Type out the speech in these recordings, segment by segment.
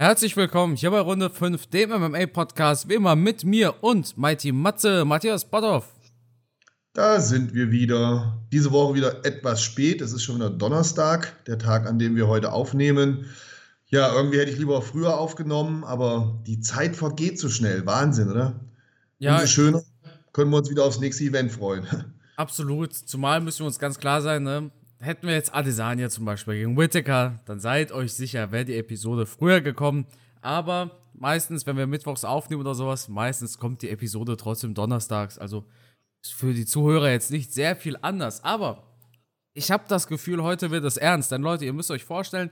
Herzlich willkommen hier bei Runde 5, dem MMA-Podcast, wie immer mit mir und Mighty Matze, Matthias Botthoff. Da sind wir wieder. Diese Woche wieder etwas spät. Es ist schon wieder Donnerstag, der Tag, an dem wir heute aufnehmen. Ja, irgendwie hätte ich lieber früher aufgenommen, aber die Zeit vergeht so schnell. Wahnsinn, oder? Ja. Umso schöner können wir uns wieder aufs nächste Event freuen. Absolut. Zumal müssen wir uns ganz klar sein, ne? Hätten wir jetzt Adesanya zum Beispiel gegen Whittaker, dann seid euch sicher, wäre die Episode früher gekommen. Aber meistens, wenn wir mittwochs aufnehmen oder sowas, meistens kommt die Episode trotzdem donnerstags. Also ist für die Zuhörer jetzt nicht sehr viel anders. Aber ich habe das Gefühl, heute wird es ernst. Denn Leute, ihr müsst euch vorstellen,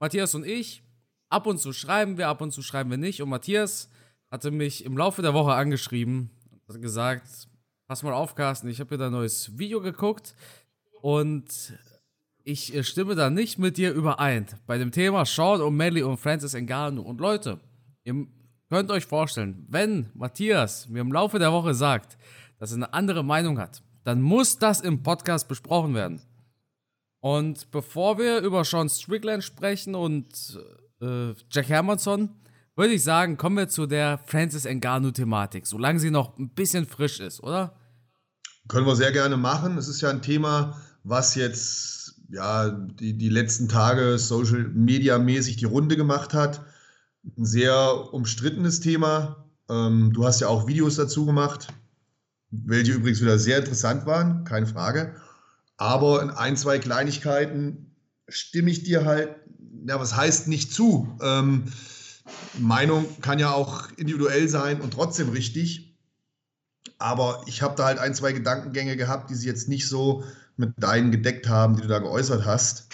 Matthias und ich, ab und zu schreiben wir, ab und zu schreiben wir nicht. Und Matthias hatte mich im Laufe der Woche angeschrieben und gesagt, pass mal auf, Carsten, ich habe hier ein neues Video geguckt. Und ich äh, stimme da nicht mit dir überein. Bei dem Thema Sean O'Malley und Francis Ngannou. Und Leute, ihr könnt euch vorstellen, wenn Matthias mir im Laufe der Woche sagt, dass er eine andere Meinung hat, dann muss das im Podcast besprochen werden. Und bevor wir über Sean Strickland sprechen und äh, Jack Hermanson, würde ich sagen, kommen wir zu der Francis Ngannou-Thematik, solange sie noch ein bisschen frisch ist, oder? Können wir sehr gerne machen. Es ist ja ein Thema, was jetzt ja die, die letzten Tage Social Media mäßig die Runde gemacht hat. Ein sehr umstrittenes Thema. Ähm, du hast ja auch Videos dazu gemacht, welche übrigens wieder sehr interessant waren, keine Frage. Aber in ein, zwei Kleinigkeiten stimme ich dir halt, ja, was heißt nicht zu? Ähm, Meinung kann ja auch individuell sein und trotzdem richtig. Aber ich habe da halt ein, zwei Gedankengänge gehabt, die sie jetzt nicht so mit deinen gedeckt haben, die du da geäußert hast.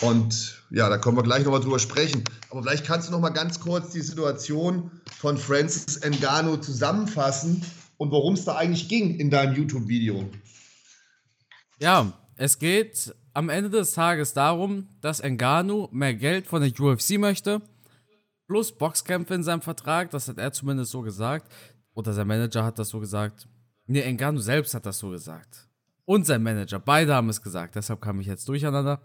Und ja, da können wir gleich nochmal drüber sprechen. Aber vielleicht kannst du nochmal ganz kurz die Situation von Francis Ngannou zusammenfassen und worum es da eigentlich ging in deinem YouTube-Video. Ja, es geht am Ende des Tages darum, dass Ngannou mehr Geld von der UFC möchte, plus Boxkämpfe in seinem Vertrag, das hat er zumindest so gesagt, oder sein Manager hat das so gesagt. Nee, Ngannou selbst hat das so gesagt und sein Manager. Beide haben es gesagt, deshalb kam ich jetzt durcheinander.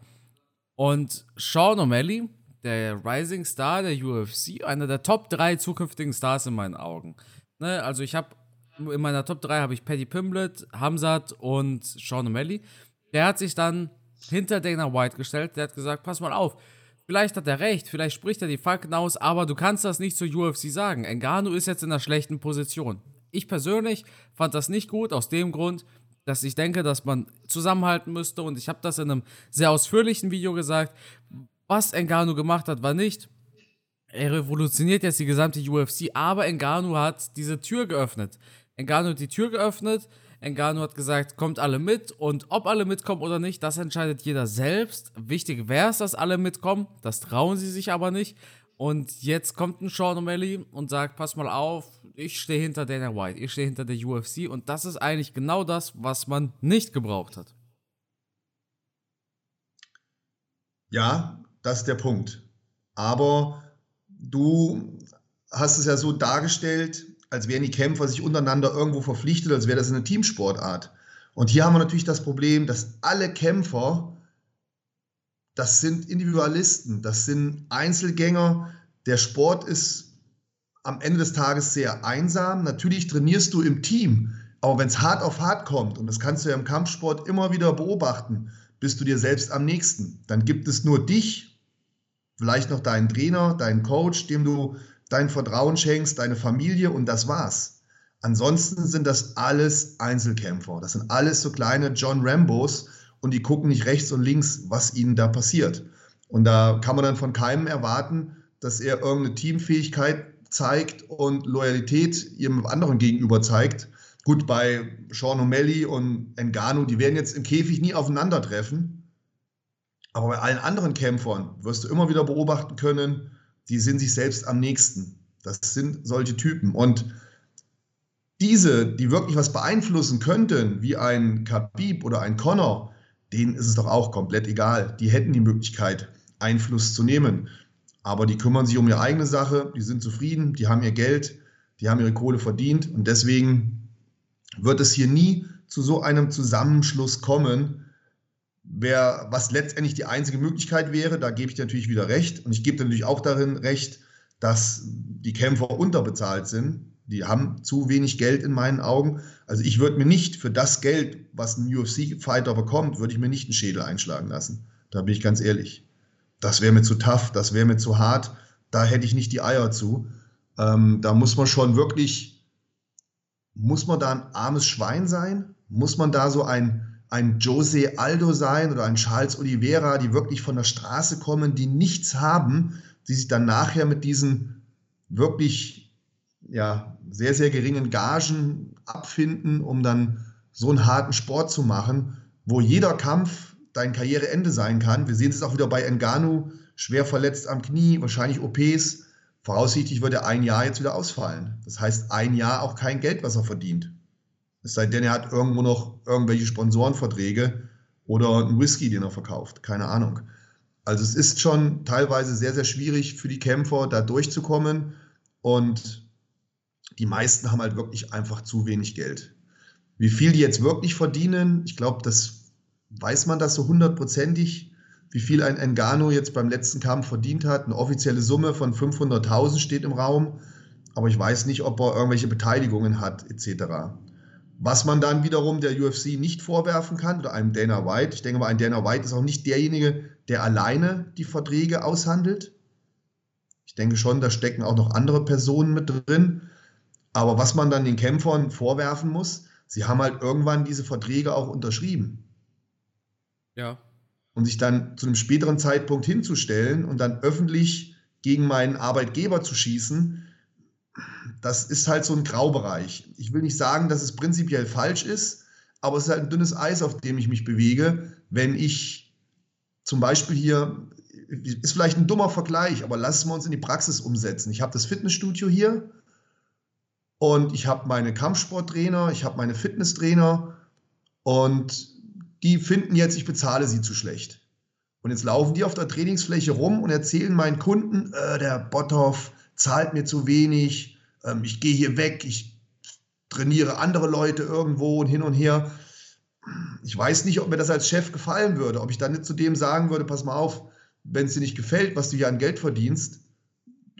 Und Sean O'Malley, der Rising Star der UFC, einer der Top 3 zukünftigen Stars in meinen Augen. Ne, also ich habe in meiner Top 3 habe ich Paddy Pimblett, Hamzat und Sean O'Malley. Der hat sich dann hinter Dana White gestellt, der hat gesagt, pass mal auf, vielleicht hat er recht, vielleicht spricht er die Fakten aus, aber du kannst das nicht zur UFC sagen. Engano ist jetzt in einer schlechten Position. Ich persönlich fand das nicht gut, aus dem Grund, dass ich denke, dass man zusammenhalten müsste. Und ich habe das in einem sehr ausführlichen Video gesagt. Was Engano gemacht hat, war nicht, er revolutioniert jetzt die gesamte UFC, aber Engano hat diese Tür geöffnet. Engano hat die Tür geöffnet. Engano hat gesagt, kommt alle mit und ob alle mitkommen oder nicht, das entscheidet jeder selbst. Wichtig wäre es, dass alle mitkommen, das trauen sie sich aber nicht. Und jetzt kommt ein Sean O'Malley und sagt, pass mal auf, ich stehe hinter Dana White, ich stehe hinter der UFC und das ist eigentlich genau das, was man nicht gebraucht hat. Ja, das ist der Punkt. Aber du hast es ja so dargestellt, als wären die Kämpfer sich untereinander irgendwo verpflichtet, als wäre das eine Teamsportart. Und hier haben wir natürlich das Problem, dass alle Kämpfer das sind Individualisten, das sind Einzelgänger. Der Sport ist am Ende des Tages sehr einsam. Natürlich trainierst du im Team, aber wenn es hart auf hart kommt, und das kannst du ja im Kampfsport immer wieder beobachten, bist du dir selbst am nächsten. Dann gibt es nur dich, vielleicht noch deinen Trainer, deinen Coach, dem du dein Vertrauen schenkst, deine Familie und das war's. Ansonsten sind das alles Einzelkämpfer. Das sind alles so kleine John Rambos, und die gucken nicht rechts und links, was ihnen da passiert. Und da kann man dann von keinem erwarten, dass er irgendeine Teamfähigkeit zeigt und Loyalität ihrem anderen gegenüber zeigt. Gut, bei Sean O'Malley und Ngannou, die werden jetzt im Käfig nie aufeinandertreffen. Aber bei allen anderen Kämpfern wirst du immer wieder beobachten können, die sind sich selbst am nächsten. Das sind solche Typen. Und diese, die wirklich was beeinflussen könnten, wie ein Khabib oder ein Connor, denen ist es doch auch komplett egal. Die hätten die Möglichkeit, Einfluss zu nehmen. Aber die kümmern sich um ihre eigene Sache, die sind zufrieden, die haben ihr Geld, die haben ihre Kohle verdient und deswegen wird es hier nie zu so einem Zusammenschluss kommen, wer, was letztendlich die einzige Möglichkeit wäre, da gebe ich dir natürlich wieder recht und ich gebe dir natürlich auch darin recht, dass die Kämpfer unterbezahlt sind. Die haben zu wenig Geld in meinen Augen. Also ich würde mir nicht für das Geld, was ein UFC-Fighter bekommt, würde ich mir nicht einen Schädel einschlagen lassen. Da bin ich ganz ehrlich. Das wäre mir zu tough, das wäre mir zu hart. Da hätte ich nicht die Eier zu. Ähm, da muss man schon wirklich, muss man da ein armes Schwein sein? Muss man da so ein, ein Jose Aldo sein oder ein Charles Oliveira, die wirklich von der Straße kommen, die nichts haben, die sich dann nachher mit diesen wirklich ja, sehr, sehr geringen Gagen abfinden, um dann so einen harten Sport zu machen, wo jeder Kampf dein Karriereende sein kann. Wir sehen es auch wieder bei Enganu, schwer verletzt am Knie, wahrscheinlich OPs. Voraussichtlich wird er ein Jahr jetzt wieder ausfallen. Das heißt, ein Jahr auch kein Geld, was er verdient. Es sei denn, er hat irgendwo noch irgendwelche Sponsorenverträge oder einen Whisky, den er verkauft. Keine Ahnung. Also es ist schon teilweise sehr, sehr schwierig für die Kämpfer, da durchzukommen. Und die meisten haben halt wirklich einfach zu wenig Geld. Wie viel die jetzt wirklich verdienen, ich glaube, das weiß man das so hundertprozentig, wie viel ein Engano jetzt beim letzten Kampf verdient hat. Eine offizielle Summe von 500.000 steht im Raum, aber ich weiß nicht, ob er irgendwelche Beteiligungen hat etc. Was man dann wiederum der UFC nicht vorwerfen kann oder einem Dana White. Ich denke mal, ein Dana White ist auch nicht derjenige, der alleine die Verträge aushandelt. Ich denke schon, da stecken auch noch andere Personen mit drin. Aber was man dann den Kämpfern vorwerfen muss, sie haben halt irgendwann diese Verträge auch unterschrieben. Ja. Und sich dann zu einem späteren Zeitpunkt hinzustellen und dann öffentlich gegen meinen Arbeitgeber zu schießen, das ist halt so ein Graubereich. Ich will nicht sagen, dass es prinzipiell falsch ist, aber es ist halt ein dünnes Eis, auf dem ich mich bewege, wenn ich zum Beispiel hier, ist vielleicht ein dummer Vergleich, aber lassen wir uns in die Praxis umsetzen. Ich habe das Fitnessstudio hier und ich habe meine Kampfsporttrainer, ich habe meine Fitnesstrainer und die finden jetzt, ich bezahle sie zu schlecht. Und jetzt laufen die auf der Trainingsfläche rum und erzählen meinen Kunden, äh, der Botthoff zahlt mir zu wenig, ähm, ich gehe hier weg, ich trainiere andere Leute irgendwo und hin und her. Ich weiß nicht, ob mir das als Chef gefallen würde, ob ich dann nicht zu dem sagen würde, pass mal auf, wenn es dir nicht gefällt, was du hier an Geld verdienst,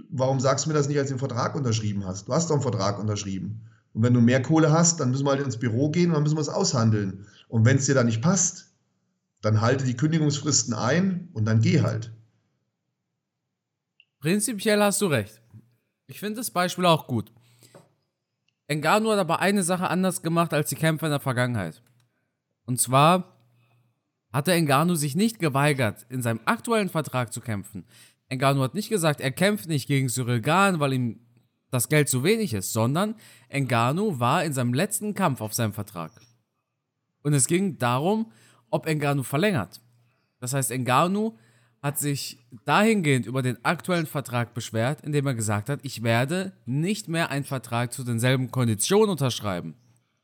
warum sagst du mir das nicht, als du den Vertrag unterschrieben hast? Du hast doch einen Vertrag unterschrieben. Und wenn du mehr Kohle hast, dann müssen wir halt ins Büro gehen und dann müssen wir es aushandeln. Und wenn es dir da nicht passt, dann halte die Kündigungsfristen ein und dann geh halt. Prinzipiell hast du recht. Ich finde das Beispiel auch gut. Engano hat aber eine Sache anders gemacht als die Kämpfer in der Vergangenheit. Und zwar hatte Engano sich nicht geweigert, in seinem aktuellen Vertrag zu kämpfen. Engano hat nicht gesagt, er kämpft nicht gegen Cyril Gahn, weil ihm das Geld zu wenig ist, sondern Engano war in seinem letzten Kampf auf seinem Vertrag. Und es ging darum, ob Engano verlängert. Das heißt, Engano hat sich dahingehend über den aktuellen Vertrag beschwert, indem er gesagt hat, ich werde nicht mehr einen Vertrag zu denselben Konditionen unterschreiben.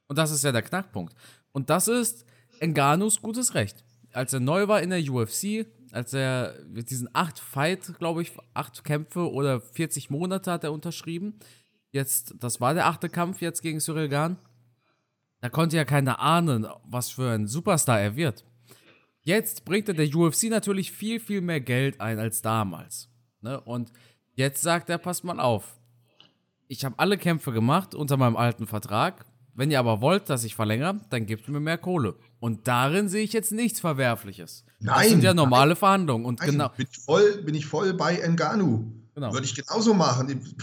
Und das ist ja der Knackpunkt. Und das ist Enganos gutes Recht. Als er neu war in der UFC, als er mit diesen acht Fight, glaube ich, acht Kämpfe oder 40 Monate hat er unterschrieben. Jetzt, das war der achte Kampf jetzt gegen Cyril Gahn. Da konnte ja keiner ahnen, was für ein Superstar er wird. Jetzt bringt er der UFC natürlich viel, viel mehr Geld ein als damals. Ne? Und jetzt sagt er, passt mal auf. Ich habe alle Kämpfe gemacht unter meinem alten Vertrag. Wenn ihr aber wollt, dass ich verlängere, dann gebt mir mehr Kohle. Und darin sehe ich jetzt nichts Verwerfliches. Nein. Das sind ja normale nein, Verhandlungen. Und nein, genau. Bin ich, voll, bin ich voll bei Enganu. Genau. Würde ich genauso machen.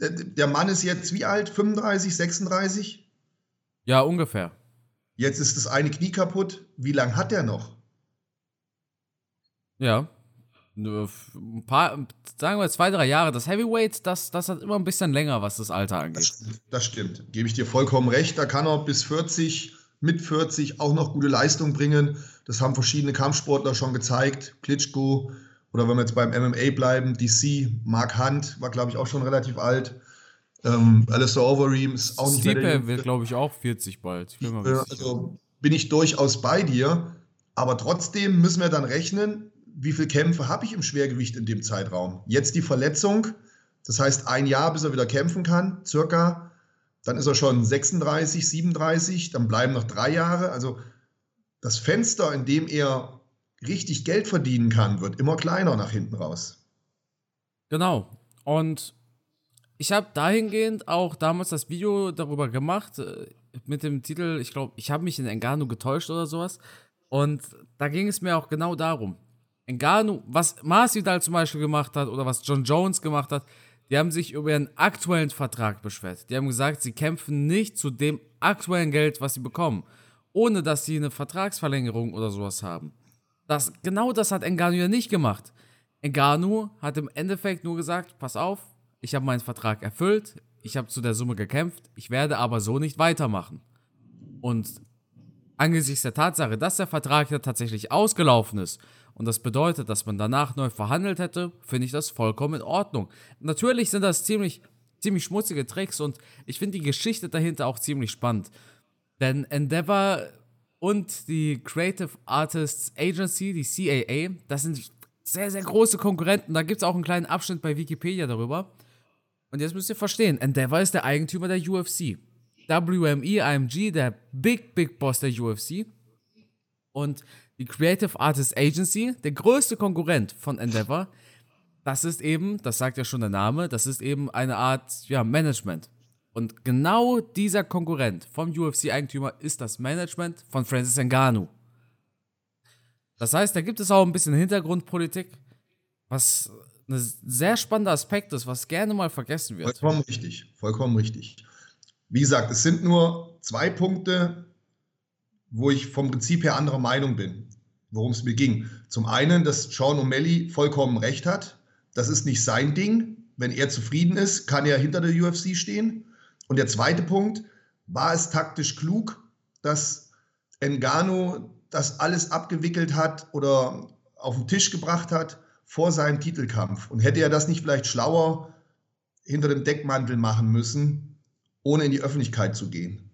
Der, der Mann ist jetzt wie alt? 35, 36? Ja, ungefähr. Jetzt ist das eine Knie kaputt. Wie lange hat der noch? Ja. Ein paar, sagen wir zwei, drei Jahre. Das Heavyweight, das, das hat immer ein bisschen länger, was das Alter angeht. Das, das stimmt. Gebe ich dir vollkommen recht. Da kann er bis 40 mit 40 auch noch gute Leistung bringen. Das haben verschiedene Kampfsportler schon gezeigt. Klitschko oder wenn wir jetzt beim MMA bleiben, DC, Mark Hunt war, glaube ich, auch schon relativ alt. Ähm, Alistair Overeem ist auch nicht Stipe mehr der wird, glaube ich, auch 40 bald. Ich bin also bin ich durchaus bei dir. Aber trotzdem müssen wir dann rechnen, wie viele Kämpfe habe ich im Schwergewicht in dem Zeitraum. Jetzt die Verletzung, das heißt ein Jahr, bis er wieder kämpfen kann, circa dann ist er schon 36, 37, dann bleiben noch drei Jahre. Also das Fenster, in dem er richtig Geld verdienen kann, wird immer kleiner nach hinten raus. Genau. Und ich habe dahingehend auch damals das Video darüber gemacht, äh, mit dem Titel, ich glaube, ich habe mich in Engano getäuscht oder sowas. Und da ging es mir auch genau darum. Engano, was Masvidal zum Beispiel gemacht hat oder was John Jones gemacht hat, die haben sich über ihren aktuellen Vertrag beschwert. Die haben gesagt, sie kämpfen nicht zu dem aktuellen Geld, was sie bekommen, ohne dass sie eine Vertragsverlängerung oder sowas haben. Das, genau das hat Engano ja nicht gemacht. Engano hat im Endeffekt nur gesagt, pass auf, ich habe meinen Vertrag erfüllt, ich habe zu der Summe gekämpft, ich werde aber so nicht weitermachen. Und angesichts der Tatsache, dass der Vertrag ja tatsächlich ausgelaufen ist und das bedeutet, dass man danach neu verhandelt hätte, finde ich das vollkommen in Ordnung. Natürlich sind das ziemlich, ziemlich schmutzige Tricks und ich finde die Geschichte dahinter auch ziemlich spannend. Denn Endeavor und die Creative Artists Agency, die CAA, das sind sehr, sehr große Konkurrenten. Da gibt es auch einen kleinen Abschnitt bei Wikipedia darüber. Und jetzt müsst ihr verstehen, Endeavor ist der Eigentümer der UFC. WME, IMG, der Big, Big Boss der UFC. Und die Creative Artists Agency, der größte Konkurrent von Endeavor, das ist eben, das sagt ja schon der Name, das ist eben eine Art ja, Management. Und genau dieser Konkurrent vom UFC-Eigentümer ist das Management von Francis Ngannou. Das heißt, da gibt es auch ein bisschen Hintergrundpolitik, was ein sehr spannender Aspekt ist, was gerne mal vergessen wird. Vollkommen richtig, vollkommen richtig. Wie gesagt, es sind nur zwei Punkte, wo ich vom Prinzip her anderer Meinung bin, worum es mir ging. Zum einen, dass Sean O'Malley vollkommen recht hat. Das ist nicht sein Ding. Wenn er zufrieden ist, kann er hinter der UFC stehen. Und der zweite Punkt, war es taktisch klug, dass Engano das alles abgewickelt hat oder auf den Tisch gebracht hat vor seinem Titelkampf? Und hätte er das nicht vielleicht schlauer hinter dem Deckmantel machen müssen, ohne in die Öffentlichkeit zu gehen?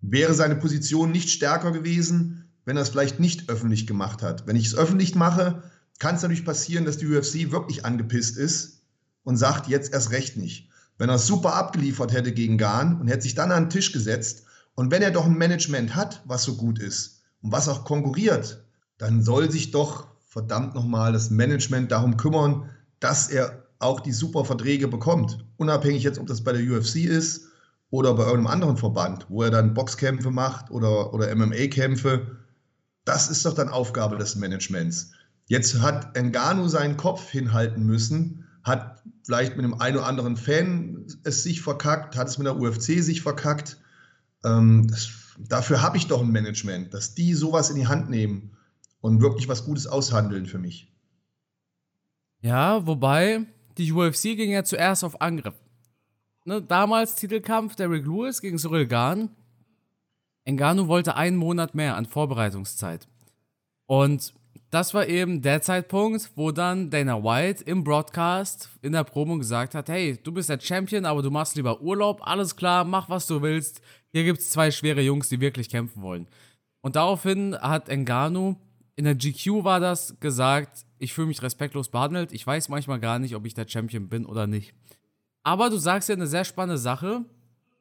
Wäre seine Position nicht stärker gewesen, wenn er es vielleicht nicht öffentlich gemacht hat. Wenn ich es öffentlich mache, kann es natürlich passieren, dass die UFC wirklich angepisst ist und sagt, jetzt erst recht nicht. Wenn er es super abgeliefert hätte gegen Gahn und hätte sich dann an den Tisch gesetzt und wenn er doch ein Management hat, was so gut ist und was auch konkurriert, dann soll sich doch verdammt nochmal das Management darum kümmern, dass er auch die super Verträge bekommt. Unabhängig jetzt, ob das bei der UFC ist oder bei irgendeinem anderen Verband, wo er dann Boxkämpfe macht oder, oder MMA-Kämpfe. Das ist doch dann Aufgabe des Managements. Jetzt hat Engano seinen Kopf hinhalten müssen, hat vielleicht mit einem einen oder anderen Fan es sich verkackt, hat es mit der UFC sich verkackt. Ähm, das, dafür habe ich doch ein Management, dass die sowas in die Hand nehmen und wirklich was Gutes aushandeln für mich. Ja, wobei die UFC ging ja zuerst auf Angriff ne, damals Titelkampf Derrick Lewis gegen Cyril Gahn. Ngannou wollte einen Monat mehr an Vorbereitungszeit. Und das war eben der Zeitpunkt, wo dann Dana White im Broadcast in der Promo gesagt hat, hey, du bist der Champion, aber du machst lieber Urlaub, alles klar, mach was du willst. Hier gibt es zwei schwere Jungs, die wirklich kämpfen wollen. Und daraufhin hat Ngannou, in der GQ war das, gesagt, ich fühle mich respektlos behandelt, ich weiß manchmal gar nicht, ob ich der Champion bin oder nicht. Aber du sagst ja eine sehr spannende Sache.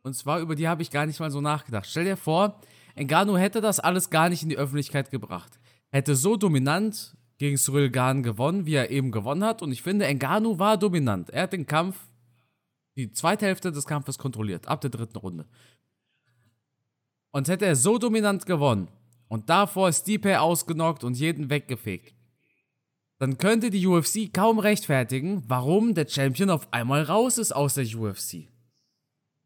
Und zwar, über die habe ich gar nicht mal so nachgedacht. Stell dir vor, Engano hätte das alles gar nicht in die Öffentlichkeit gebracht. Hätte so dominant gegen Cyril Gahn gewonnen, wie er eben gewonnen hat. Und ich finde, Engano war dominant. Er hat den Kampf, die zweite Hälfte des Kampfes kontrolliert, ab der dritten Runde. Und hätte er so dominant gewonnen und davor Stipe ausgenockt und jeden weggefegt, dann könnte die UFC kaum rechtfertigen, warum der Champion auf einmal raus ist aus der UFC.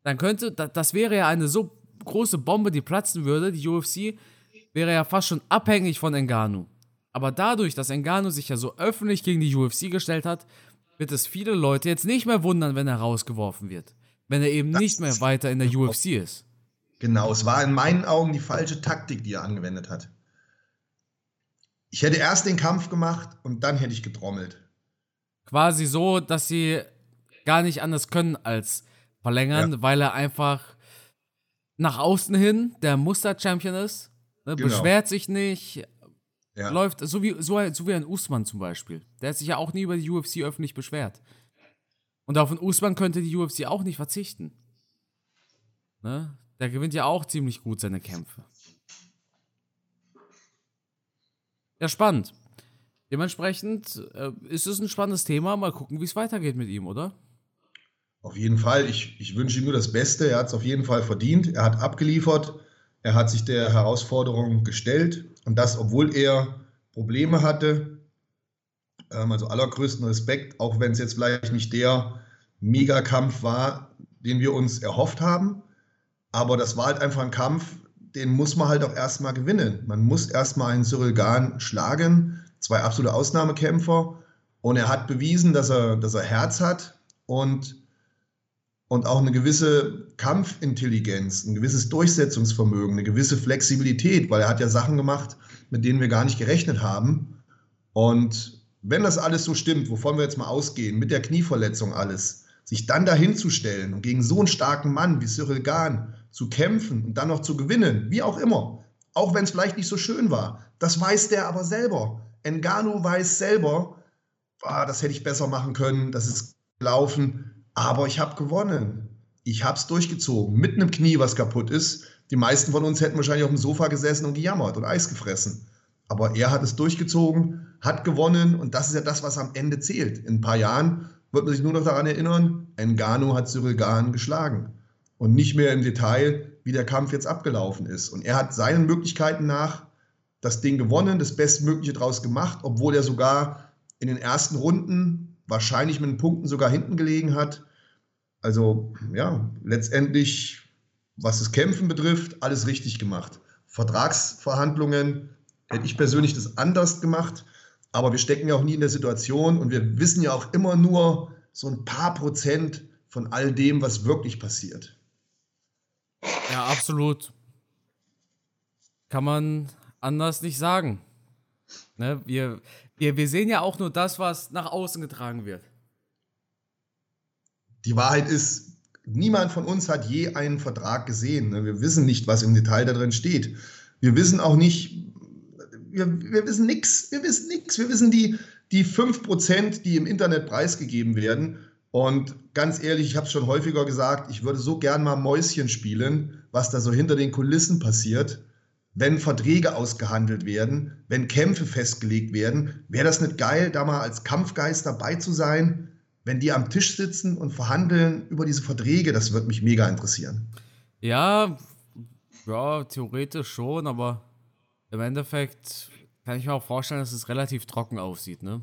Dann könnte, das wäre ja eine so große Bombe, die platzen würde. Die UFC wäre ja fast schon abhängig von Engano. Aber dadurch, dass Engano sich ja so öffentlich gegen die UFC gestellt hat, wird es viele Leute jetzt nicht mehr wundern, wenn er rausgeworfen wird. Wenn er eben das nicht mehr weiter in der UFC ist. Genau, es war in meinen Augen die falsche Taktik, die er angewendet hat. Ich hätte erst den Kampf gemacht und dann hätte ich getrommelt. Quasi so, dass sie gar nicht anders können als verlängern, ja. weil er einfach nach außen hin der Muster-Champion ist. Ne, genau. Beschwert sich nicht. Ja. Läuft so wie, so, so wie ein Usman zum Beispiel. Der hat sich ja auch nie über die UFC öffentlich beschwert. Und auf einen Usman könnte die UFC auch nicht verzichten. Ne? Der gewinnt ja auch ziemlich gut seine Kämpfe. Ja, spannend. Dementsprechend äh, ist es ein spannendes Thema. Mal gucken, wie es weitergeht mit ihm, oder? Auf jeden Fall. Ich, ich wünsche ihm nur das Beste. Er hat es auf jeden Fall verdient. Er hat abgeliefert. Er hat sich der Herausforderung gestellt. Und das, obwohl er Probleme hatte. Ähm, also allergrößten Respekt, auch wenn es jetzt vielleicht nicht der Megakampf war, den wir uns erhofft haben. Aber das war halt einfach ein Kampf, den muss man halt auch erstmal gewinnen. Man muss erstmal einen Cyril Gahn schlagen. Zwei absolute Ausnahmekämpfer. Und er hat bewiesen, dass er, dass er Herz hat und, und auch eine gewisse Kampfintelligenz, ein gewisses Durchsetzungsvermögen, eine gewisse Flexibilität, weil er hat ja Sachen gemacht, mit denen wir gar nicht gerechnet haben. Und wenn das alles so stimmt, wovon wir jetzt mal ausgehen, mit der Knieverletzung alles, sich dann dahin zu stellen und gegen so einen starken Mann wie Cyril Gahn zu kämpfen und dann noch zu gewinnen, wie auch immer, auch wenn es vielleicht nicht so schön war, das weiß der aber selber. Engano weiß selber, ah, das hätte ich besser machen können, das ist gelaufen, aber ich habe gewonnen. Ich habe es durchgezogen, mit einem Knie, was kaputt ist. Die meisten von uns hätten wahrscheinlich auf dem Sofa gesessen und gejammert und Eis gefressen. Aber er hat es durchgezogen, hat gewonnen und das ist ja das, was am Ende zählt. In ein paar Jahren wird man sich nur noch daran erinnern, Engano hat Cyril Gahn geschlagen. Und nicht mehr im Detail, wie der Kampf jetzt abgelaufen ist. Und er hat seinen Möglichkeiten nach das Ding gewonnen, das Bestmögliche draus gemacht, obwohl er sogar in den ersten Runden wahrscheinlich mit den Punkten sogar hinten gelegen hat. Also ja, letztendlich, was das Kämpfen betrifft, alles richtig gemacht. Vertragsverhandlungen hätte ich persönlich das anders gemacht, aber wir stecken ja auch nie in der Situation und wir wissen ja auch immer nur so ein paar Prozent von all dem, was wirklich passiert. Ja, absolut. Kann man anders nicht sagen. Ne? Wir, wir, wir sehen ja auch nur das, was nach außen getragen wird. Die Wahrheit ist, niemand von uns hat je einen Vertrag gesehen. Ne? Wir wissen nicht, was im Detail da drin steht. Wir wissen auch nicht, wir, wir wissen nichts. Wir wissen nichts. Wir wissen die, die 5%, die im Internet preisgegeben werden. Und ganz ehrlich, ich habe es schon häufiger gesagt, ich würde so gern mal Mäuschen spielen, was da so hinter den Kulissen passiert wenn Verträge ausgehandelt werden, wenn Kämpfe festgelegt werden. Wäre das nicht geil, da mal als Kampfgeist dabei zu sein, wenn die am Tisch sitzen und verhandeln über diese Verträge? Das würde mich mega interessieren. Ja, ja, theoretisch schon, aber im Endeffekt kann ich mir auch vorstellen, dass es relativ trocken aussieht, ne?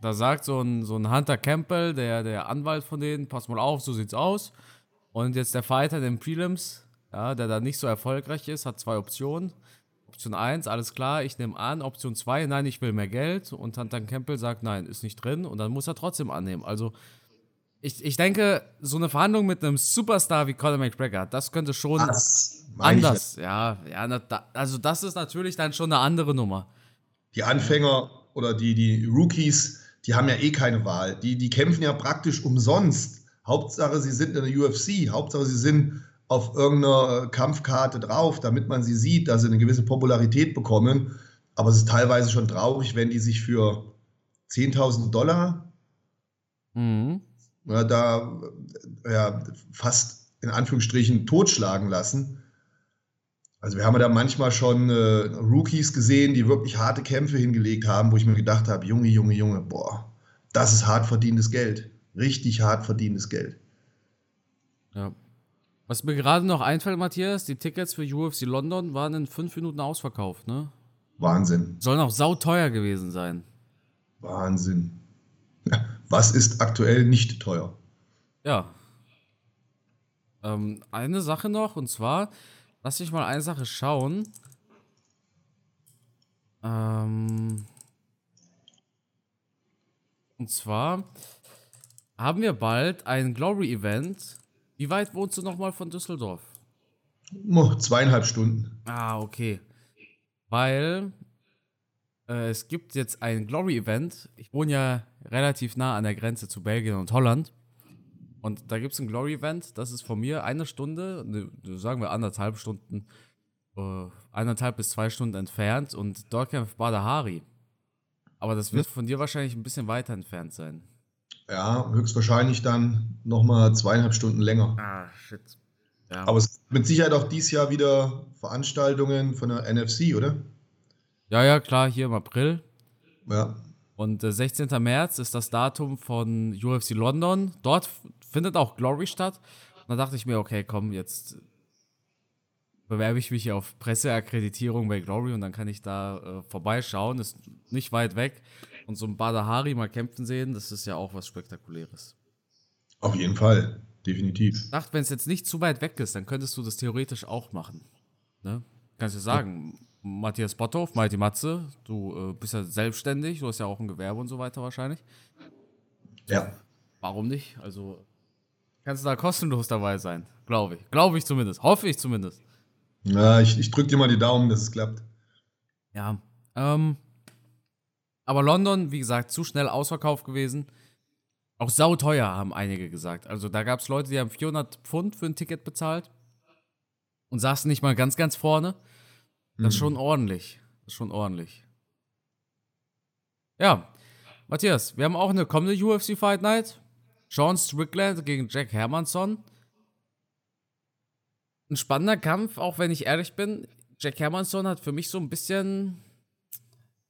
Da sagt so ein, so ein Hunter Campbell, der, der Anwalt von denen, pass mal auf, so sieht's aus. Und jetzt der Fighter, den Prelims, ja, der da nicht so erfolgreich ist, hat zwei Optionen. Option 1, alles klar, ich nehme an. Option 2, nein, ich will mehr Geld. Und dann Campbell sagt, nein, ist nicht drin. Und dann muss er trotzdem annehmen. Also, ich, ich denke, so eine Verhandlung mit einem Superstar wie Conor McGregor, das könnte schon das anders. Ja, ja, also das ist natürlich dann schon eine andere Nummer. Die Anfänger oder die, die Rookies, die haben ja eh keine Wahl. Die, die kämpfen ja praktisch umsonst. Hauptsache, sie sind in der UFC. Hauptsache, sie sind auf irgendeiner Kampfkarte drauf, damit man sie sieht, dass sie eine gewisse Popularität bekommen. Aber es ist teilweise schon traurig, wenn die sich für 10.000 Dollar mhm. ja, da ja, fast in Anführungsstrichen totschlagen lassen. Also wir haben ja da manchmal schon äh, Rookies gesehen, die wirklich harte Kämpfe hingelegt haben, wo ich mir gedacht habe, Junge, Junge, Junge, boah, das ist hart verdientes Geld. Richtig hart verdientes Geld. Ja. Was mir gerade noch einfällt, Matthias, die Tickets für UFC London waren in fünf Minuten ausverkauft, ne? Wahnsinn. Sollen auch sauteuer gewesen sein. Wahnsinn. Was ist aktuell nicht teuer? Ja. Ähm, eine Sache noch, und zwar, lass ich mal eine Sache schauen. Ähm, und zwar haben wir bald ein Glory-Event wie weit wohnst du nochmal von Düsseldorf? Oh, zweieinhalb Stunden. Ah, okay. Weil äh, es gibt jetzt ein Glory-Event. Ich wohne ja relativ nah an der Grenze zu Belgien und Holland. Und da gibt es ein Glory-Event, das ist von mir eine Stunde, ne, sagen wir anderthalb Stunden, äh, eineinhalb bis zwei Stunden entfernt. Und dort kämpft Badahari. Aber das wird von dir wahrscheinlich ein bisschen weiter entfernt sein. Ja, höchstwahrscheinlich dann nochmal zweieinhalb Stunden länger. Ah, shit. Ja. Aber es gibt mit Sicherheit auch dieses Jahr wieder Veranstaltungen von der NFC, oder? Ja, ja, klar, hier im April. Ja. Und äh, 16. März ist das Datum von UFC London. Dort findet auch Glory statt. Und da dachte ich mir, okay, komm, jetzt bewerbe ich mich hier auf Presseakkreditierung bei Glory und dann kann ich da äh, vorbeischauen. Ist nicht weit weg. Und so ein Badahari mal kämpfen sehen, das ist ja auch was Spektakuläres. Auf jeden Fall, definitiv. Ich dachte, wenn es jetzt nicht zu weit weg ist, dann könntest du das theoretisch auch machen. Ne? Kannst du sagen, ja. Matthias Botthoff, Mighty Matze, du äh, bist ja selbstständig, du hast ja auch ein Gewerbe und so weiter wahrscheinlich. Ja. Warum nicht? Also kannst du da kostenlos dabei sein, glaube ich. Glaube ich zumindest, hoffe ich zumindest. Ja, ich, ich drücke dir mal die Daumen, dass es klappt. Ja. Ähm, aber London, wie gesagt, zu schnell ausverkauft gewesen. Auch sauteuer, haben einige gesagt. Also da gab es Leute, die haben 400 Pfund für ein Ticket bezahlt und saßen nicht mal ganz, ganz vorne. Das ist mhm. schon ordentlich. Das ist schon ordentlich. Ja, Matthias, wir haben auch eine kommende UFC Fight Night. Sean Strickland gegen Jack Hermansson ein spannender Kampf, auch wenn ich ehrlich bin. Jack Hermanson hat für mich so ein bisschen,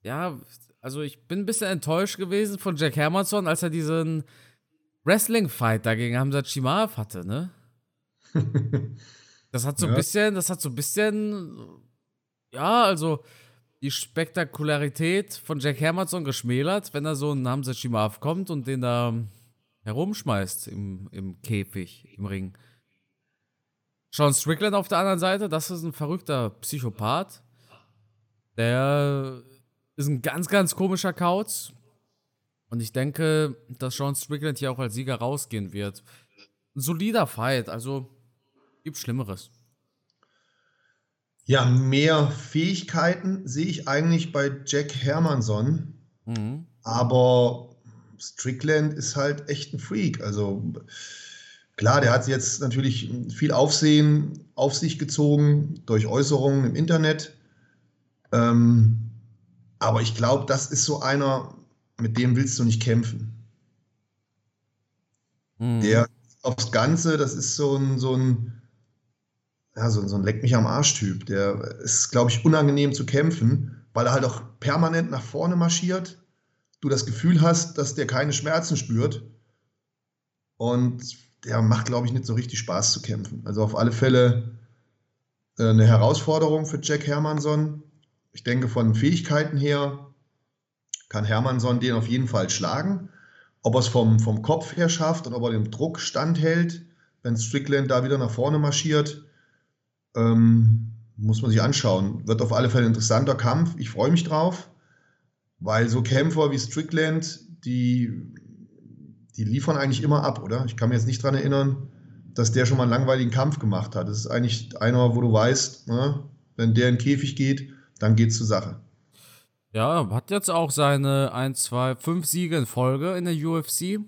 ja, also ich bin ein bisschen enttäuscht gewesen von Jack Hermanson, als er diesen Wrestling-Fight dagegen Hamzat Shimaev hatte, ne? Das hat so ein ja. bisschen, das hat so ein bisschen, ja, also die Spektakularität von Jack Hermanson geschmälert, wenn da so ein Hamzat Shimaev kommt und den da herumschmeißt im, im Käfig, im Ring. Sean Strickland auf der anderen Seite, das ist ein verrückter Psychopath. Der ist ein ganz, ganz komischer Kauz. Und ich denke, dass Sean Strickland hier auch als Sieger rausgehen wird. Ein solider Fight, also gibt Schlimmeres. Ja, mehr Fähigkeiten sehe ich eigentlich bei Jack Hermanson. Mhm. Aber Strickland ist halt echt ein Freak. Also Klar, der hat jetzt natürlich viel Aufsehen auf sich gezogen durch Äußerungen im Internet. Ähm, aber ich glaube, das ist so einer, mit dem willst du nicht kämpfen. Mhm. Der aufs Ganze, das ist so ein, so ein, ja, so, so ein Leck mich am Arsch-Typ. Der ist, glaube ich, unangenehm zu kämpfen, weil er halt auch permanent nach vorne marschiert. Du das Gefühl hast, dass der keine Schmerzen spürt. Und der macht, glaube ich, nicht so richtig Spaß zu kämpfen. Also auf alle Fälle äh, eine Herausforderung für Jack Hermansson. Ich denke, von Fähigkeiten her kann Hermansson den auf jeden Fall schlagen. Ob er es vom, vom Kopf her schafft und ob er dem Druck standhält, wenn Strickland da wieder nach vorne marschiert, ähm, muss man sich anschauen. Wird auf alle Fälle ein interessanter Kampf. Ich freue mich drauf, weil so Kämpfer wie Strickland, die die liefern eigentlich immer ab, oder? Ich kann mir jetzt nicht daran erinnern, dass der schon mal einen langweiligen Kampf gemacht hat. Das ist eigentlich einer, wo du weißt, ne, wenn der in den Käfig geht, dann geht's zur Sache. Ja, hat jetzt auch seine 1, 2, 5 Siege in Folge in der UFC.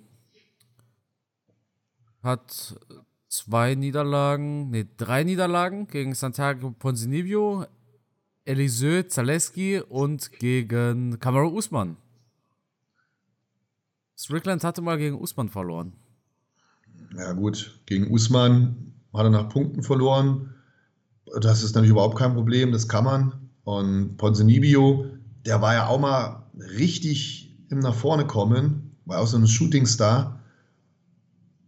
Hat zwei Niederlagen, nee, drei Niederlagen gegen Santiago Ponzinibbio, Eliseu Zaleski und gegen Kamaru Usman. Strickland hatte mal gegen Usman verloren. Ja, gut. Gegen Usman hat er nach Punkten verloren. Das ist natürlich überhaupt kein Problem, das kann man. Und Ponzinibbio, der war ja auch mal richtig im nach vorne kommen, war auch so ein Shootingstar.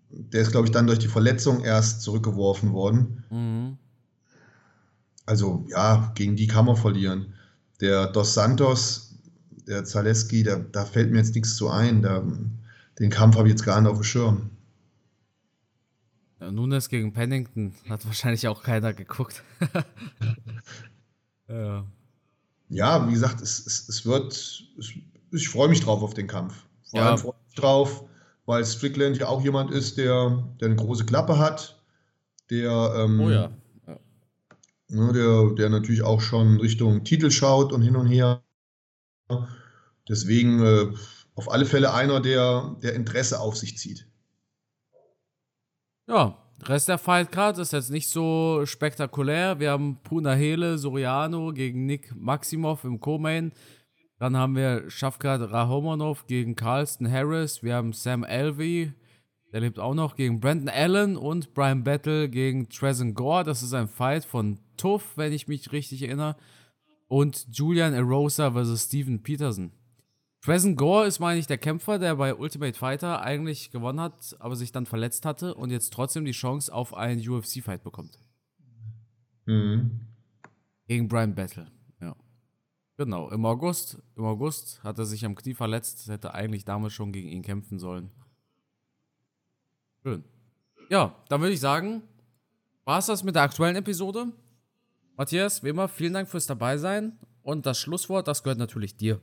Der ist, glaube ich, dann durch die Verletzung erst zurückgeworfen worden. Mhm. Also, ja, gegen die kann man verlieren. Der Dos Santos, der Zaleski, da, da fällt mir jetzt nichts zu ein. Da, den Kampf habe ich jetzt gar nicht auf dem Schirm. Ja, Nunes gegen Pennington hat wahrscheinlich auch keiner geguckt. ja. ja, wie gesagt, es, es, es wird, es, ich freue mich drauf auf den Kampf. Vor ja. allem freue ich mich drauf, weil Strickland ja auch jemand ist, der, der eine große Klappe hat, der, ähm, oh ja. Ne, der, der natürlich auch schon Richtung Titel schaut und hin und her. Deswegen äh, auf alle Fälle einer, der, der Interesse auf sich zieht. Ja, Rest der Fightcard ist jetzt nicht so spektakulär. Wir haben Puna Hele Soriano gegen Nick Maximov im Co-Main. Dann haben wir Shafkat Rahomonov gegen Carlston Harris. Wir haben Sam Alvey, der lebt auch noch, gegen Brandon Allen und Brian Battle gegen Trezen Gore. Das ist ein Fight von Tuff, wenn ich mich richtig erinnere. Und Julian Erosa versus Steven Peterson. Present Gore ist, meine ich, der Kämpfer, der bei Ultimate Fighter eigentlich gewonnen hat, aber sich dann verletzt hatte und jetzt trotzdem die Chance auf einen UFC-Fight bekommt. Mhm. Gegen Brian Battle, ja. Genau, im August, im August hat er sich am Knie verletzt, hätte eigentlich damals schon gegen ihn kämpfen sollen. Schön. Ja, dann würde ich sagen, war es das mit der aktuellen Episode. Matthias, wie immer, vielen Dank fürs Dabeisein und das Schlusswort, das gehört natürlich dir.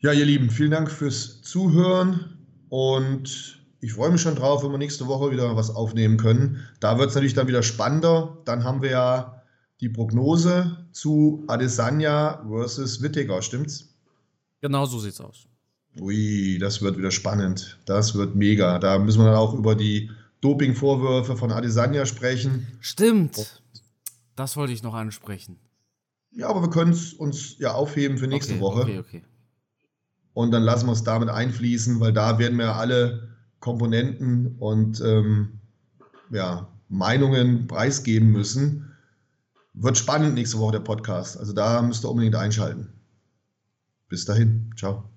Ja, ihr Lieben, vielen Dank fürs Zuhören und ich freue mich schon drauf, wenn wir nächste Woche wieder was aufnehmen können. Da wird es natürlich dann wieder spannender. Dann haben wir ja die Prognose zu Adesanya versus Whittaker, stimmt's? Genau so sieht's aus. Ui, das wird wieder spannend. Das wird mega. Da müssen wir dann auch über die Dopingvorwürfe von Adesanya sprechen. Stimmt. Das wollte ich noch ansprechen. Ja, aber wir können es uns ja aufheben für nächste okay, Woche. Okay, okay. Und dann lassen wir es damit einfließen, weil da werden wir alle Komponenten und ähm, ja, Meinungen preisgeben müssen. Wird spannend nächste Woche der Podcast. Also da müsst ihr unbedingt einschalten. Bis dahin. Ciao.